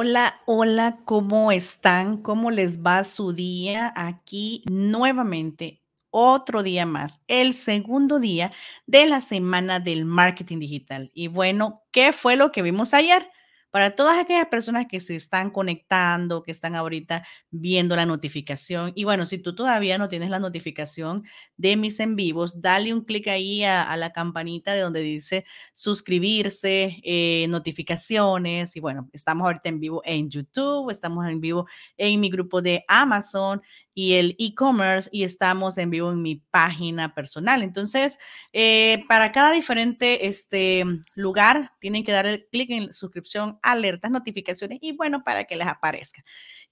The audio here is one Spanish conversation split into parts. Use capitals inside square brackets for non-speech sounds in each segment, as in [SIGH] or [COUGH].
Hola, hola, ¿cómo están? ¿Cómo les va su día? Aquí nuevamente, otro día más, el segundo día de la semana del marketing digital. Y bueno, ¿qué fue lo que vimos ayer? Para todas aquellas personas que se están conectando, que están ahorita viendo la notificación. Y bueno, si tú todavía no tienes la notificación de mis en vivos, dale un clic ahí a, la campanita de donde dice suscribirse, eh, notificaciones. Y bueno, estamos ahorita en vivo en YouTube, estamos en vivo en mi grupo de Amazon y el e-commerce y estamos en vivo en mi página personal. Entonces, eh, para cada diferente este, lugar, tienen que dar el clic en suscripción, alertas, notificaciones y bueno, para que les aparezca.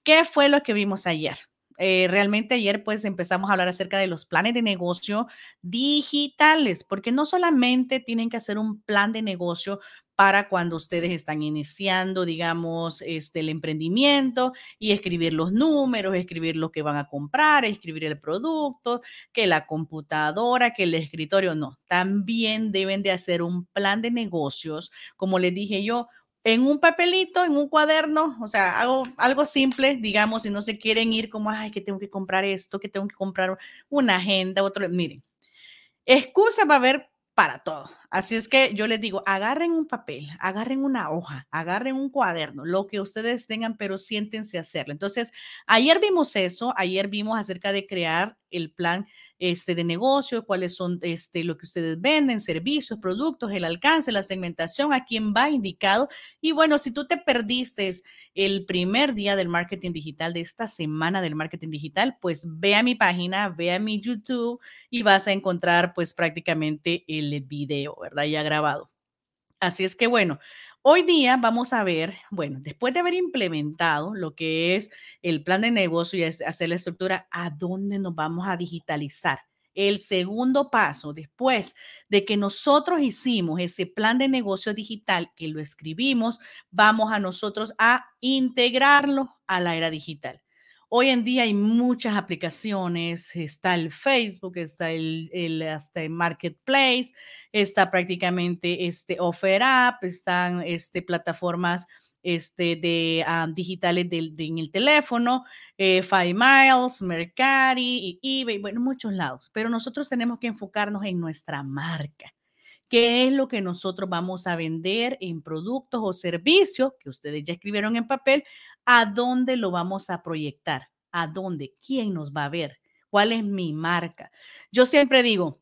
¿Qué fue lo que vimos ayer? Eh, realmente ayer pues empezamos a hablar acerca de los planes de negocio digitales, porque no solamente tienen que hacer un plan de negocio para cuando ustedes están iniciando, digamos, este, el emprendimiento y escribir los números, escribir lo que van a comprar, escribir el producto, que la computadora, que el escritorio, no. También deben de hacer un plan de negocios, como les dije yo, en un papelito, en un cuaderno, o sea, algo, simple, digamos, si no se quieren ir como, ay, que tengo que comprar esto, que tengo que comprar una agenda, otro, miren, excusa va a haber para todo. Así es que yo les digo, agarren un papel, agarren una hoja, agarren un cuaderno, lo que ustedes tengan, pero siéntense a hacerlo. Entonces, ayer vimos eso, ayer vimos acerca de crear el plan este, de negocio, cuáles son este, lo que ustedes venden, servicios, productos, el alcance, la segmentación, a quién va indicado. Y bueno, si tú te perdiste el primer día del marketing digital, de esta semana del marketing digital, pues ve a mi página, ve a mi YouTube y vas a encontrar pues prácticamente el video, ¿verdad? Ya grabado. Así es que bueno, Hoy día vamos a ver, bueno, después de haber implementado lo que es el plan de negocio y hacer la estructura, ¿a dónde nos vamos a digitalizar? El segundo paso, después de que nosotros hicimos ese plan de negocio digital, que lo escribimos, vamos a nosotros a integrarlo a la era digital. Hoy en día hay muchas aplicaciones, está el Facebook, está el, el, hasta el Marketplace, está prácticamente este Offer App, están este, plataformas este, de uh, digitales de, de, en el teléfono, eh, Five Miles, Mercari y eBay, bueno, muchos lados, pero nosotros tenemos que enfocarnos en nuestra marca. ¿Qué es lo que nosotros vamos a vender en productos o servicios que ustedes ya escribieron en papel? ¿A dónde lo vamos a proyectar? ¿A dónde? ¿Quién nos va a ver? ¿Cuál es mi marca? Yo siempre digo,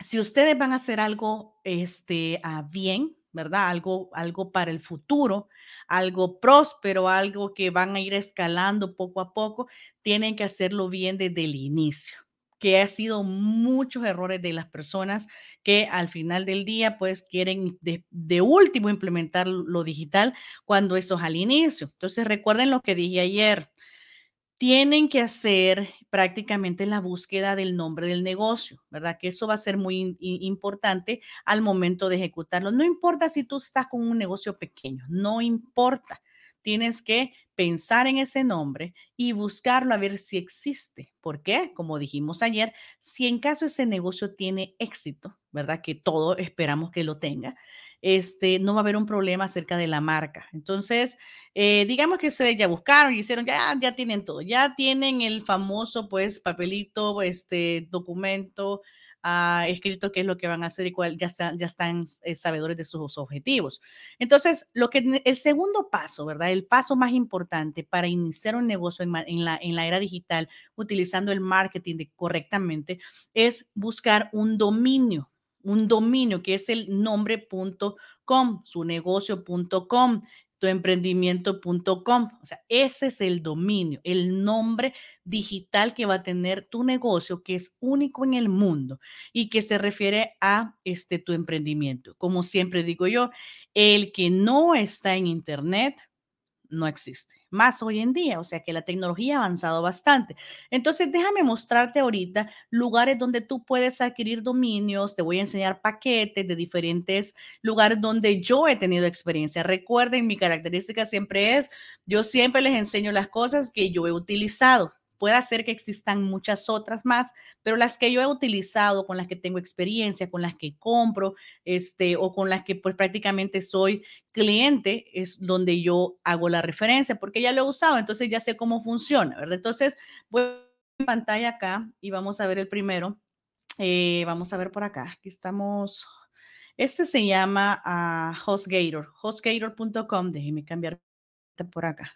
si ustedes van a hacer algo este, bien, ¿verdad? Algo, algo para el futuro, algo próspero, algo que van a ir escalando poco a poco, tienen que hacerlo bien desde el inicio que ha sido muchos errores de las personas que al final del día pues quieren de, de, último implementar lo digital cuando eso es al inicio. Entonces recuerden lo que dije ayer, tienen que hacer prácticamente la búsqueda del nombre del negocio, ¿verdad? Que eso va a ser muy importante al momento de ejecutarlo. No importa si tú estás con un negocio pequeño, no importa. Tienes que pensar en ese nombre y buscarlo a ver si existe. ¿Por qué? Como dijimos ayer, si en caso ese negocio tiene éxito, ¿verdad? Que todos esperamos que lo tenga este, no va a haber un problema acerca de la marca. Entonces, eh, digamos que se ya buscaron y hicieron, ya, ya tienen todo, ya tienen el famoso, pues, papelito, este, documento uh, escrito qué es lo que van a hacer y cuál, ya, están eh, sabedores de sus objetivos. Entonces, lo que, el segundo paso, ¿verdad? El paso más importante para iniciar un negocio en, en, la, en la era digital, utilizando el marketing de, correctamente, es buscar un dominio un dominio que es el nombre.com, su negocio.com, tuemprendimiento.com. O sea, ese es el dominio, el nombre digital que va a tener tu negocio, que es único en el mundo y que se refiere a este tu emprendimiento. Como siempre digo yo, el que no está en Internet no existe más hoy en día, o sea que la tecnología ha avanzado bastante. Entonces, déjame mostrarte ahorita lugares donde tú puedes adquirir dominios, te voy a enseñar paquetes de diferentes lugares donde yo he tenido experiencia. Recuerden, mi característica siempre es, yo siempre les enseño las cosas que yo he utilizado Puede ser que existan muchas otras más, pero las que yo he utilizado, con las que tengo experiencia, con las que compro, este, o con las que pues prácticamente soy cliente, es donde yo hago la referencia, porque ya lo he usado, entonces ya sé cómo funciona, ¿verdad? Entonces, voy a pantalla acá y vamos a ver el primero. Eh, vamos a ver por acá. Aquí estamos. Este se llama uh, HostGator, hostgator.com. Déjeme cambiar por acá.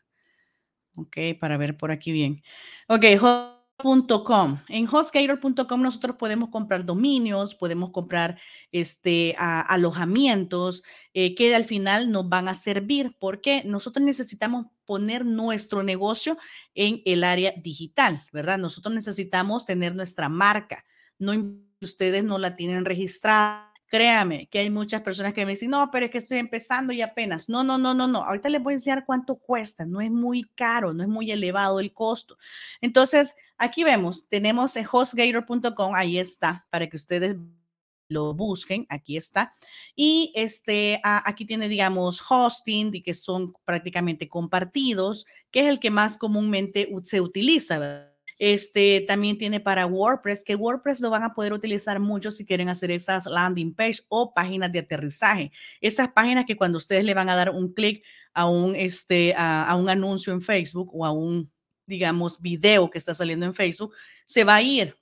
Ok, para ver por aquí bien. Ok, host.com. En hostgator.com nosotros podemos comprar dominios, podemos comprar este, alojamientos eh, que al final nos van a servir porque nosotros necesitamos poner nuestro negocio en el área digital, ¿verdad? Nosotros necesitamos tener nuestra marca. No ustedes no la tienen registrada Créame que hay muchas personas que me dicen, no, pero es que estoy empezando y apenas. No, no, no, no, no. Ahorita les voy a enseñar cuánto cuesta. No es muy caro, no es muy elevado el costo. Entonces, aquí vemos, tenemos en hostgator.com, ahí está, para que ustedes lo busquen, aquí está. Y este, aquí tiene, digamos, hosting, que son prácticamente compartidos, que es el que más comúnmente se utiliza, ¿verdad? Este también tiene para WordPress, que WordPress lo van a poder utilizar mucho si quieren hacer esas landing page o páginas de aterrizaje. Esas páginas que cuando ustedes le van a dar un clic a un, este, a, un anuncio en Facebook o a un, digamos, video que está saliendo en Facebook, se va a ir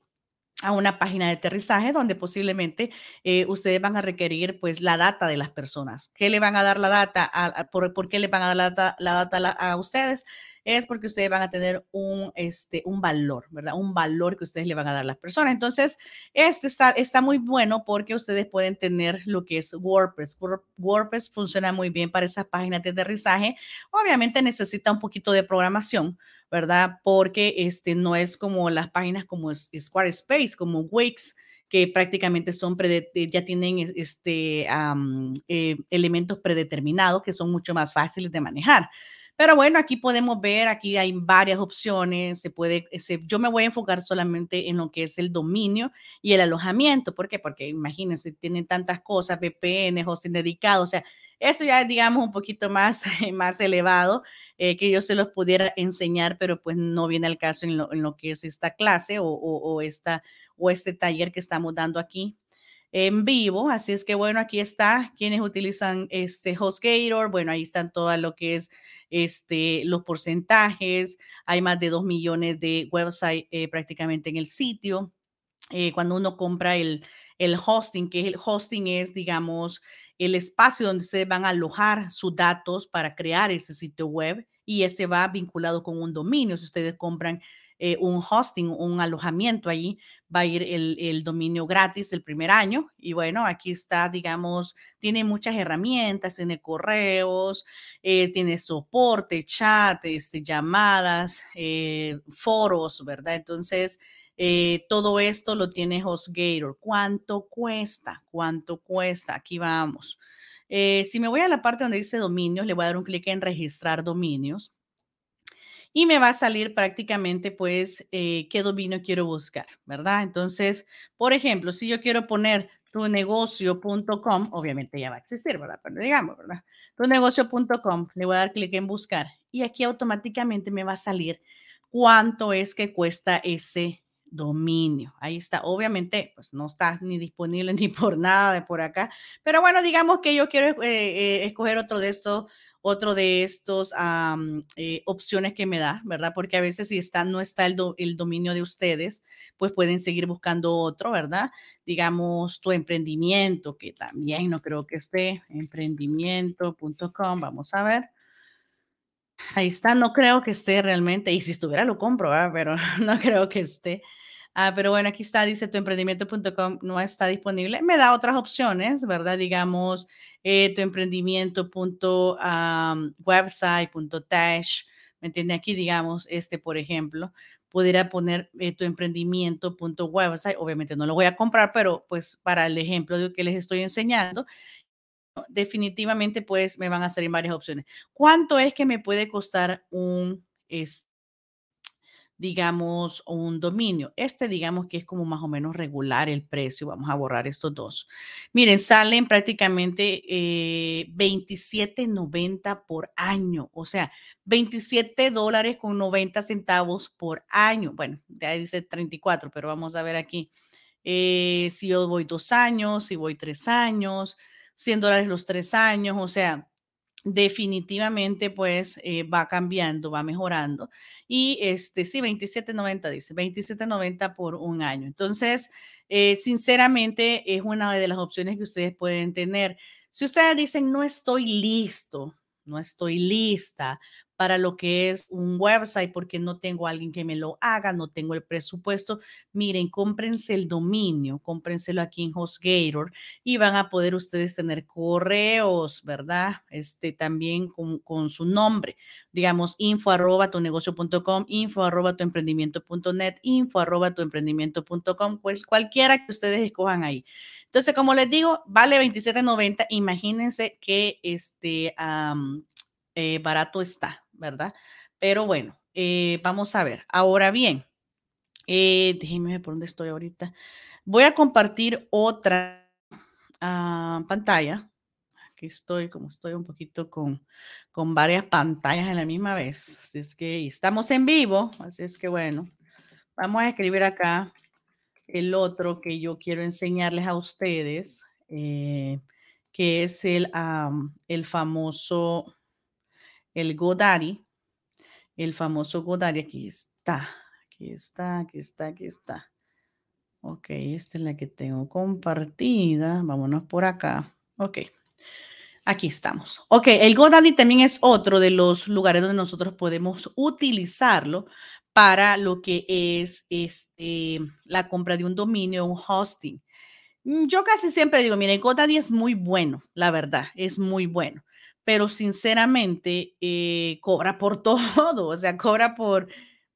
a una página de aterrizaje donde posiblemente eh, ustedes van a requerir pues la data de las personas. ¿Qué le van a dar la data? Por, qué le van a dar la data, la data a ustedes? Es porque ustedes van a tener un, este, un valor, ¿verdad? Un valor que ustedes le van a dar a las personas. Entonces, este está, está muy bueno porque ustedes pueden tener lo que es WordPress. WordPress funciona muy bien para esas páginas de aterrizaje. Obviamente necesita un poquito de programación, ¿verdad? Porque este no es como las páginas como Squarespace, como Wix, que prácticamente son ya tienen este, eh, elementos predeterminados que son mucho más fáciles de manejar. Pero bueno, aquí podemos ver, aquí hay varias opciones. Se puede, yo me voy a enfocar solamente en lo que es el dominio y el alojamiento. ¿Por qué? Porque imagínense, tienen tantas cosas, VPN, hosting dedicado. O sea, esto ya es, digamos, un poquito más, [LAUGHS] más elevado eh, que yo se los pudiera enseñar, pero pues no viene al caso en lo, que es esta clase o, o, esta, o este taller que estamos dando aquí en vivo. Así es que bueno, aquí está quienes utilizan este HostGator. Bueno, ahí están todo lo que es este, los porcentajes, hay más de 2 millones de websites eh, prácticamente en el sitio. Eh, cuando uno compra el, el hosting, que el hosting es, digamos, el espacio donde ustedes van a alojar sus datos para crear ese sitio web y ese va vinculado con un dominio. Si ustedes compran eh, un hosting, un alojamiento ahí, va a ir el, dominio gratis el primer año. Y bueno, aquí está, digamos, tiene muchas herramientas, tiene correos, eh, tiene soporte, chat, este, llamadas, eh, foros, ¿verdad? Entonces, todo esto lo tiene HostGator. ¿Cuánto cuesta? ¿Cuánto cuesta? Aquí vamos. si me voy a la parte donde dice dominios, le voy a dar un clic en registrar dominios y me va a salir prácticamente pues eh, qué dominio quiero buscar, ¿verdad? Entonces, por ejemplo, si yo quiero poner tu negocio.com, obviamente ya va a existir, ¿verdad? Pero digamos, ¿verdad? Tu negocio.com, le voy a dar clic en buscar y aquí automáticamente me va a salir cuánto es que cuesta ese dominio. Ahí está. Obviamente, pues no está ni disponible [LAUGHS] ni por nada de por acá. Pero bueno, digamos que yo quiero eh, eh, escoger otro de estos otro de estos eh, opciones que me da, ¿verdad? Porque a veces si está, no está el, el, dominio de ustedes, pues pueden seguir buscando otro, ¿verdad? Digamos, tu emprendimiento, que también no creo que esté, emprendimiento.com, vamos a ver. Ahí está, no creo que esté realmente, y si estuviera lo compro, ¿verdad? pero [LAUGHS] no creo que esté. Ah, pero bueno, aquí está, dice tu emprendimiento.com no está disponible. Me da otras opciones, ¿verdad? Digamos, eh, ¿me entiende? Aquí, digamos, este, por ejemplo, pudiera poner eh, tu emprendimiento.website. Obviamente no lo voy a comprar, pero pues para el ejemplo de que les estoy enseñando, definitivamente pues me van a salir varias opciones. ¿Cuánto es que me puede costar un, este, digamos, un dominio. Este, digamos que es como más o menos regular el precio. Vamos a borrar estos dos. Miren, salen prácticamente eh, 27.90 por año. O sea, 27 dólares con 90 centavos por año. Bueno, ya dice 34, pero vamos a ver aquí. Eh, si yo voy dos años, si voy tres años, 100 dólares los tres años, o sea, definitivamente pues eh, va cambiando, va mejorando. Y este, sí, 27.90 dice, 27.90 por un año. Entonces, eh, sinceramente es una de las opciones que ustedes pueden tener. Si ustedes dicen, no estoy listo, no estoy lista para lo que es un website porque no tengo a alguien que me lo haga, no tengo el presupuesto. Miren, cómprense el dominio, cómprenselo aquí en HostGator y van a poder ustedes tener correos, ¿verdad? Este también con, con su nombre, digamos, info arroba tu negocio.com, info arroba tu emprendimiento.net, info arroba tu emprendimiento.com, cual, cualquiera que ustedes escojan ahí. Entonces, como les digo, vale 27.90. Imagínense que este eh, barato está. ¿Verdad? Pero bueno, eh, vamos a ver. Ahora bien, eh, déjenme ver por dónde estoy ahorita. Voy a compartir otra ah, pantalla. Aquí estoy, como estoy un poquito con, con varias pantallas a la misma vez. Así es que estamos en vivo, así es que bueno, vamos a escribir acá el otro que yo quiero enseñarles a ustedes, eh, que es el, el famoso el Godari, el famoso Godari, aquí está, aquí está, aquí está, aquí está. Ok, esta es la que tengo compartida. Vámonos por acá. Ok, aquí estamos. Ok, el Godaddy también es otro de los lugares donde nosotros podemos utilizarlo para lo que es este, la compra de un dominio, un hosting. Mm, yo casi siempre digo, mire, GoDaddy es muy bueno, la verdad, es muy bueno pero sinceramente eh, cobra por [LAUGHS] todo, o sea, cobra por,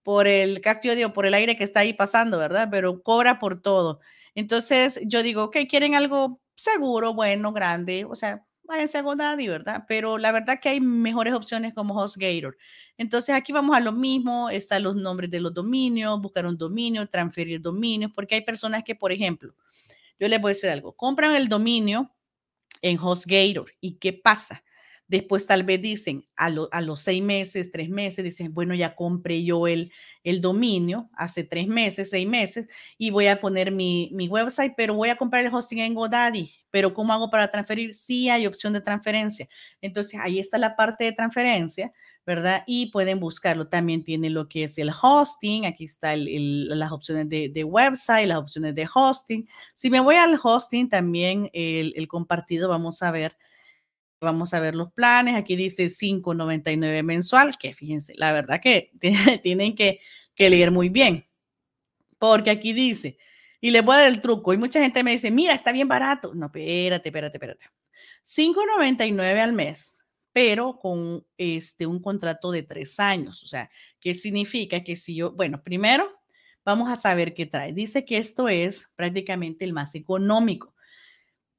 por el castillo, por el aire que está ahí pasando, ¿verdad? Pero cobra por todo. Entonces yo digo, ok, quieren algo seguro, bueno, grande, o sea, váyanse a GoDaddy, ¿verdad? Pero la verdad que hay mejores opciones como HostGator. Entonces aquí vamos a lo mismo, están los nombres de los dominios, buscar un dominio, transferir dominios, porque hay personas que, por ejemplo, yo les voy a decir algo, compran el dominio en HostGator y ¿qué pasa? Después tal vez dicen a, los seis meses, tres meses, dicen, bueno, ya compré yo el, el dominio hace tres meses, seis meses, y voy a poner mi, mi website, pero voy a comprar el hosting en GoDaddy. Pero ¿cómo hago para transferir? Sí hay opción de transferencia. Entonces ahí está la parte de transferencia, ¿verdad? Y pueden buscarlo. También tiene lo que es el hosting. Aquí está las opciones de, de, website, las opciones de hosting. Si me voy al hosting, también el, el compartido, vamos a ver Vamos a ver los planes. Aquí dice 5.99 mensual, que fíjense, la verdad que [LAUGHS] tienen que, que leer muy bien. Porque aquí dice, y les voy a dar el truco, y mucha gente me dice, mira, está bien barato. No, espérate, espérate, espérate. 5.99 al mes, pero con este, un contrato de tres años. O sea, ¿qué significa? Que si yo, bueno, primero vamos a saber qué trae. Dice que esto es prácticamente el más económico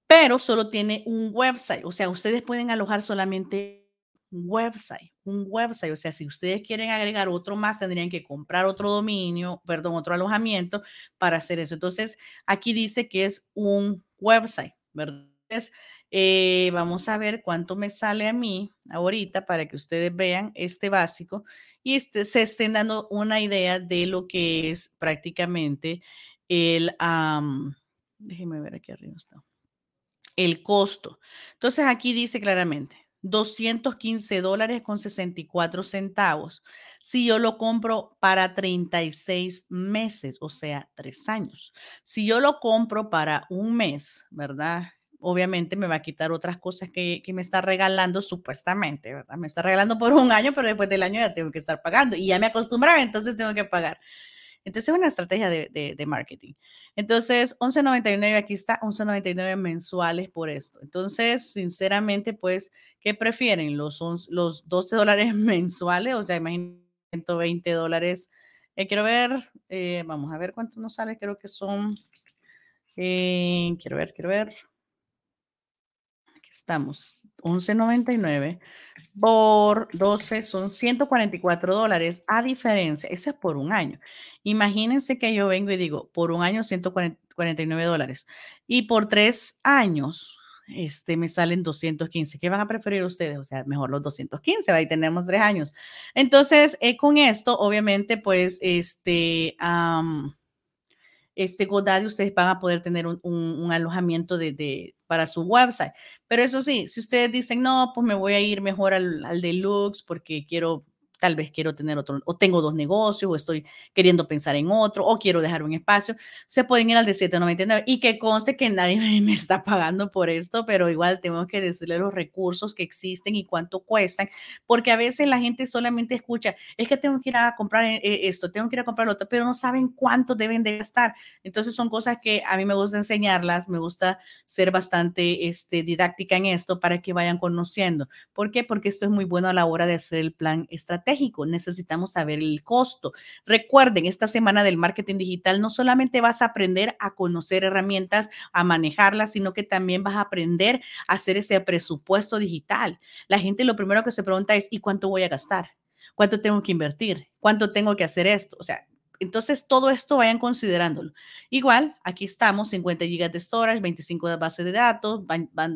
pero solo tiene un website. O sea, ustedes pueden alojar solamente un website, un website. O sea, si ustedes quieren agregar otro más, tendrían que comprar otro dominio, perdón, otro alojamiento para hacer eso. Entonces, aquí dice que es un website, ¿verdad? Entonces, eh, vamos a ver cuánto me sale a mí ahorita para que ustedes vean este básico y este, se estén dando una idea de lo que es prácticamente el, déjenme ver aquí arriba está el costo. Entonces aquí dice claramente 215 dólares con 64 centavos. Si yo lo compro para 36 meses, o sea, tres años. Si yo lo compro para un mes, ¿verdad? Obviamente me va a quitar otras cosas que, que me está regalando supuestamente, ¿verdad? Me está regalando por un año, pero después del año ya tengo que estar pagando y ya me acostumbraba, entonces tengo que pagar. Entonces es una estrategia de, marketing. Entonces, 11.99 aquí está, 11.99 mensuales por esto. Entonces, sinceramente, pues, ¿qué prefieren? Los, los 12 dólares [LAUGHS] mensuales, o sea, imagínate 120 dólares. Eh, quiero ver, eh, vamos a ver cuánto nos sale, creo que son, eh, quiero ver, quiero ver. Estamos, 11.99 por 12 son 144 dólares a diferencia, eso es por un año. Imagínense que yo vengo y digo, por un año 149 dólares y por tres años este, me salen 215. ¿Qué van a preferir ustedes? O sea, mejor los 215, ahí tenemos tres años. Entonces, eh, con esto, obviamente, pues, este, este GoDaddy, ustedes van a poder tener un, alojamiento de, para su website. Pero eso sí, si ustedes dicen, no, pues me voy a ir mejor al deluxe porque quiero tal vez quiero tener otro, o tengo dos negocios, o estoy queriendo pensar en otro, o quiero dejar un espacio, se pueden ir al de 799 y que conste que nadie [LAUGHS] me está pagando por esto, pero igual tengo que decirle los recursos que existen y cuánto cuestan, porque a veces la gente solamente escucha, es que tengo que ir a comprar eh, eh, esto, tengo que ir a comprar lo otro, pero no saben cuánto deben de gastar. Entonces son cosas que a mí me gusta enseñarlas, me gusta ser bastante este, didáctica en esto para que vayan conociendo. ¿Por qué? Porque esto es muy bueno a la hora de hacer el plan estratégico necesitamos saber el costo. Recuerden, esta semana del marketing digital no solamente vas a aprender a conocer herramientas, a manejarlas, sino que también vas a aprender a hacer ese presupuesto digital. La gente lo primero que se pregunta es, ¿y cuánto voy a gastar? ¿Cuánto tengo que invertir? ¿Cuánto tengo que hacer esto? O sea, entonces, todo esto vayan considerándolo. Igual, aquí estamos, 50 GB de storage, 25 de base de datos,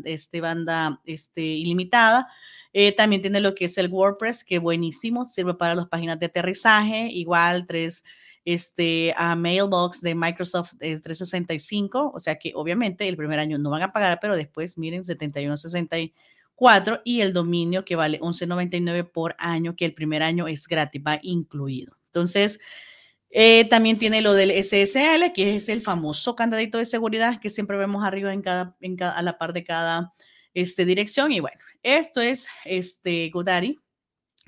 este, banda este, ilimitada. Eh, también tiene lo que es el WordPress, que buenísimo, sirve para las páginas de aterrizaje, igual tres este, a Mailbox de Microsoft es 365, o sea que obviamente el primer año no van a pagar, pero después miren 7164 y el dominio que vale 11.99 por año, que el primer año es gratis, va incluido. Entonces, eh, también tiene lo del SSL, que es el famoso candadito de seguridad que siempre vemos arriba en cada, en cada a la par de cada este, dirección. Y bueno, esto es este Godaddy.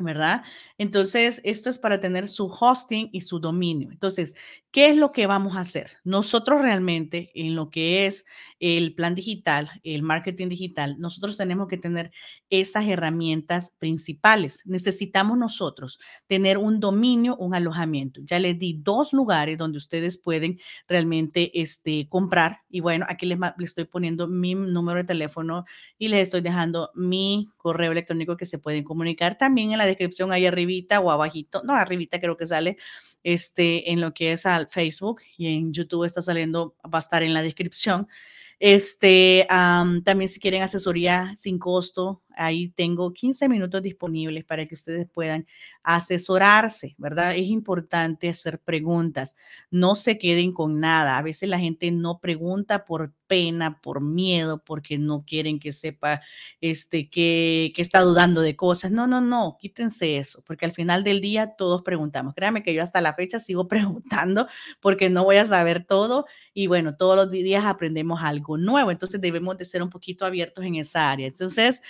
¿Verdad? Entonces, esto es para tener su hosting y su dominio. Entonces, ¿qué es lo que vamos a hacer? Nosotros realmente en lo que es el plan digital, el marketing digital, nosotros tenemos que tener esas herramientas principales. Necesitamos nosotros tener un dominio, un alojamiento. Ya les di dos lugares donde ustedes pueden realmente este, comprar. Y bueno, aquí les, les estoy poniendo mi número de teléfono y les estoy dejando mi correo electrónico que se pueden comunicar también en la descripción ahí arribita o abajito, no, arribita creo que sale este, en lo que es al Facebook y en YouTube está saliendo, va a estar en la descripción. Este, también si quieren asesoría sin costo, ahí tengo 15 minutos disponibles para que ustedes puedan asesorarse, ¿verdad? Es importante hacer preguntas, no se queden con nada. A veces la gente no pregunta por pena, por miedo, porque no quieren que sepa este, que, que está dudando de cosas. No, no, no, quítense eso, porque al final del día todos preguntamos. Créanme que yo hasta la fecha sigo [LAUGHS] preguntando porque no voy a saber todo y bueno, todos los días aprendemos algo nuevo, entonces debemos de ser un poquito abiertos en esa área. Entonces,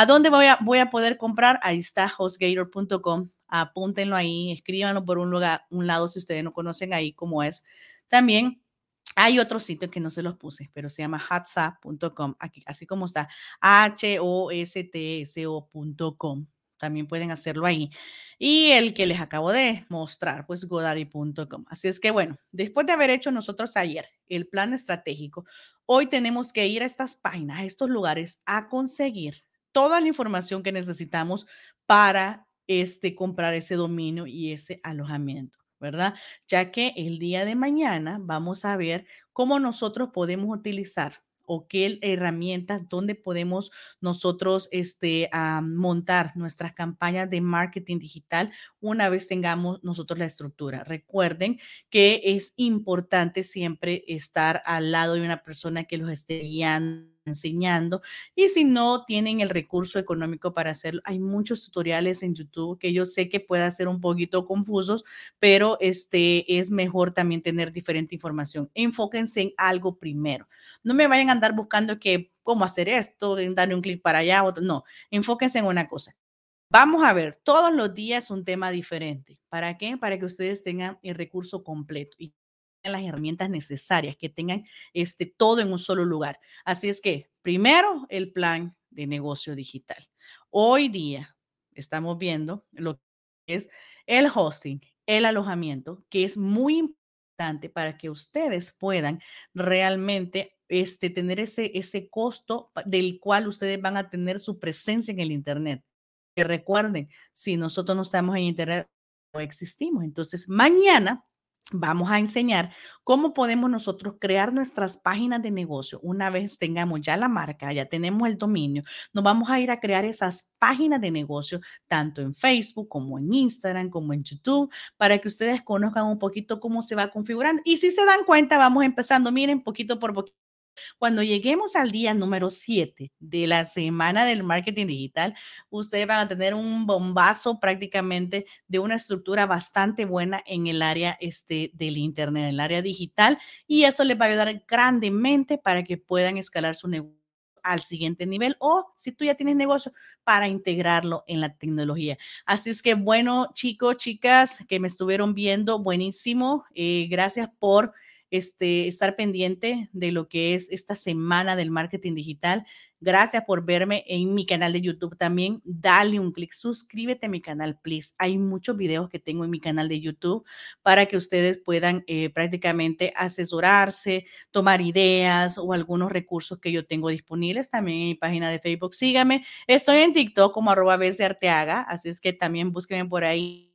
¿a dónde voy a, poder comprar? Ahí está hostgator.com, apúntenlo ahí, escríbanlo por un lugar, un lado si ustedes no conocen ahí cómo es. También hay otro sitio que no se los puse, pero se llama hatsa.com, así como está, H-O-S-T-S-O.com también pueden hacerlo ahí. Y el que les acabo de mostrar, pues godari.com. Así es que bueno, después de haber hecho nosotros ayer el plan estratégico, hoy tenemos que ir a estas páginas, a estos lugares, a conseguir toda la información que necesitamos para este, comprar ese dominio y ese alojamiento. ¿verdad? Ya que el día de mañana vamos a ver cómo nosotros podemos utilizar o qué herramientas, dónde podemos nosotros este, montar nuestras campañas de marketing digital una vez tengamos nosotros la estructura. Recuerden que es importante siempre estar al lado de una persona que los esté guiando enseñando. Y si no tienen el recurso económico para hacerlo, hay muchos tutoriales en YouTube que yo sé que puede ser un poquito confusos, pero este es mejor también tener diferente información. Enfóquense en algo primero. No me vayan a andar buscando que cómo hacer esto, darle un clic para allá, otro. No, enfóquense en una cosa. Vamos a ver todos los días un tema diferente. ¿Para qué? Para que ustedes tengan el recurso completo y las herramientas necesarias, que tengan este, todo en un solo lugar. Así es que, primero, el plan de negocio digital. Hoy día estamos viendo lo que es el hosting, el alojamiento, que es muy importante para que ustedes puedan realmente este, tener ese, ese costo del cual ustedes van a tener su presencia en el Internet. Que recuerden, si nosotros no estamos en Internet, no existimos. Entonces, mañana vamos a enseñar cómo podemos nosotros crear nuestras páginas de negocio. Una vez tengamos ya la marca, ya tenemos el dominio, nos vamos a ir a crear esas páginas de negocio, tanto en Facebook como en Instagram, como en YouTube, para que ustedes conozcan un poquito cómo se va configurando. Y si se dan cuenta, vamos empezando, miren, poquito por poquito cuando lleguemos al día número 7 de la semana del marketing digital, ustedes van a tener un bombazo prácticamente de una estructura bastante buena en el área este, del Internet, en el área digital, y eso les va a ayudar grandemente para que puedan escalar su negocio al siguiente nivel o si tú ya tienes negocio para integrarlo en la tecnología. Así es que bueno, chicos, chicas que me estuvieron viendo, buenísimo. Eh, gracias por este, estar pendiente de lo que es esta semana del marketing digital. Gracias por verme en mi canal de YouTube también. Dale un clic, suscríbete a mi canal, please. Hay muchos videos que tengo en mi canal de YouTube para que ustedes puedan eh, prácticamente asesorarse, tomar ideas o algunos recursos que yo tengo disponibles. También en mi página de Facebook, sígame. Estoy en TikTok como arroba Arteaga, así es que también búsquenme por ahí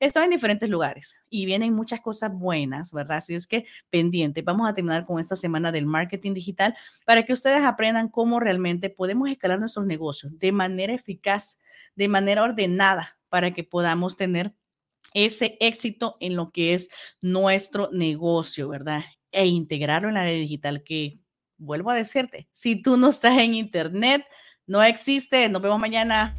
Estoy en diferentes lugares y vienen muchas cosas buenas, ¿verdad? Así es que pendiente, vamos a terminar con esta semana del marketing digital para que ustedes aprendan cómo realmente podemos escalar nuestros negocios de manera eficaz, de manera ordenada, para que podamos tener ese éxito en lo que es nuestro negocio, ¿verdad? E integrarlo en la área digital que, vuelvo a decirte, si tú no estás en internet, no existe. Nos vemos mañana.